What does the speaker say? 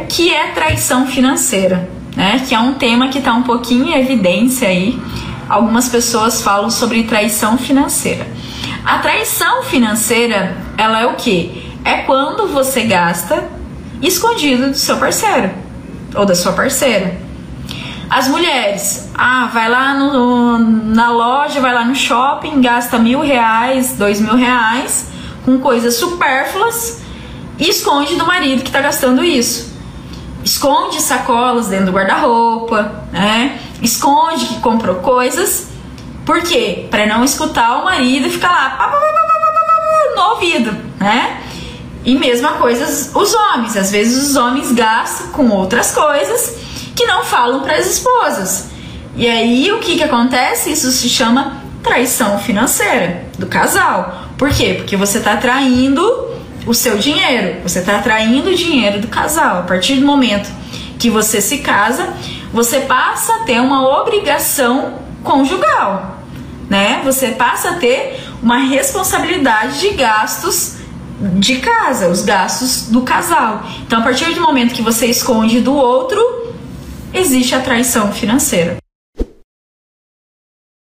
O que é traição financeira? Né? Que é um tema que está um pouquinho em evidência aí. Algumas pessoas falam sobre traição financeira. A traição financeira, ela é o que? É quando você gasta escondido do seu parceiro ou da sua parceira. As mulheres, ah, vai lá no, na loja, vai lá no shopping, gasta mil reais, dois mil reais com coisas supérfluas e esconde do marido que está gastando isso. Esconde sacolas dentro do guarda-roupa, né? Esconde que comprou coisas. Por quê? Para não escutar o marido e ficar lá no ouvido, né? E mesma coisa os homens. Às vezes os homens gastam com outras coisas que não falam para as esposas. E aí o que, que acontece? Isso se chama traição financeira do casal. Por quê? Porque você está traindo o seu dinheiro, você está traindo o dinheiro do casal. A partir do momento que você se casa, você passa a ter uma obrigação conjugal, né? Você passa a ter uma responsabilidade de gastos de casa, os gastos do casal. Então, a partir do momento que você esconde do outro, existe a traição financeira.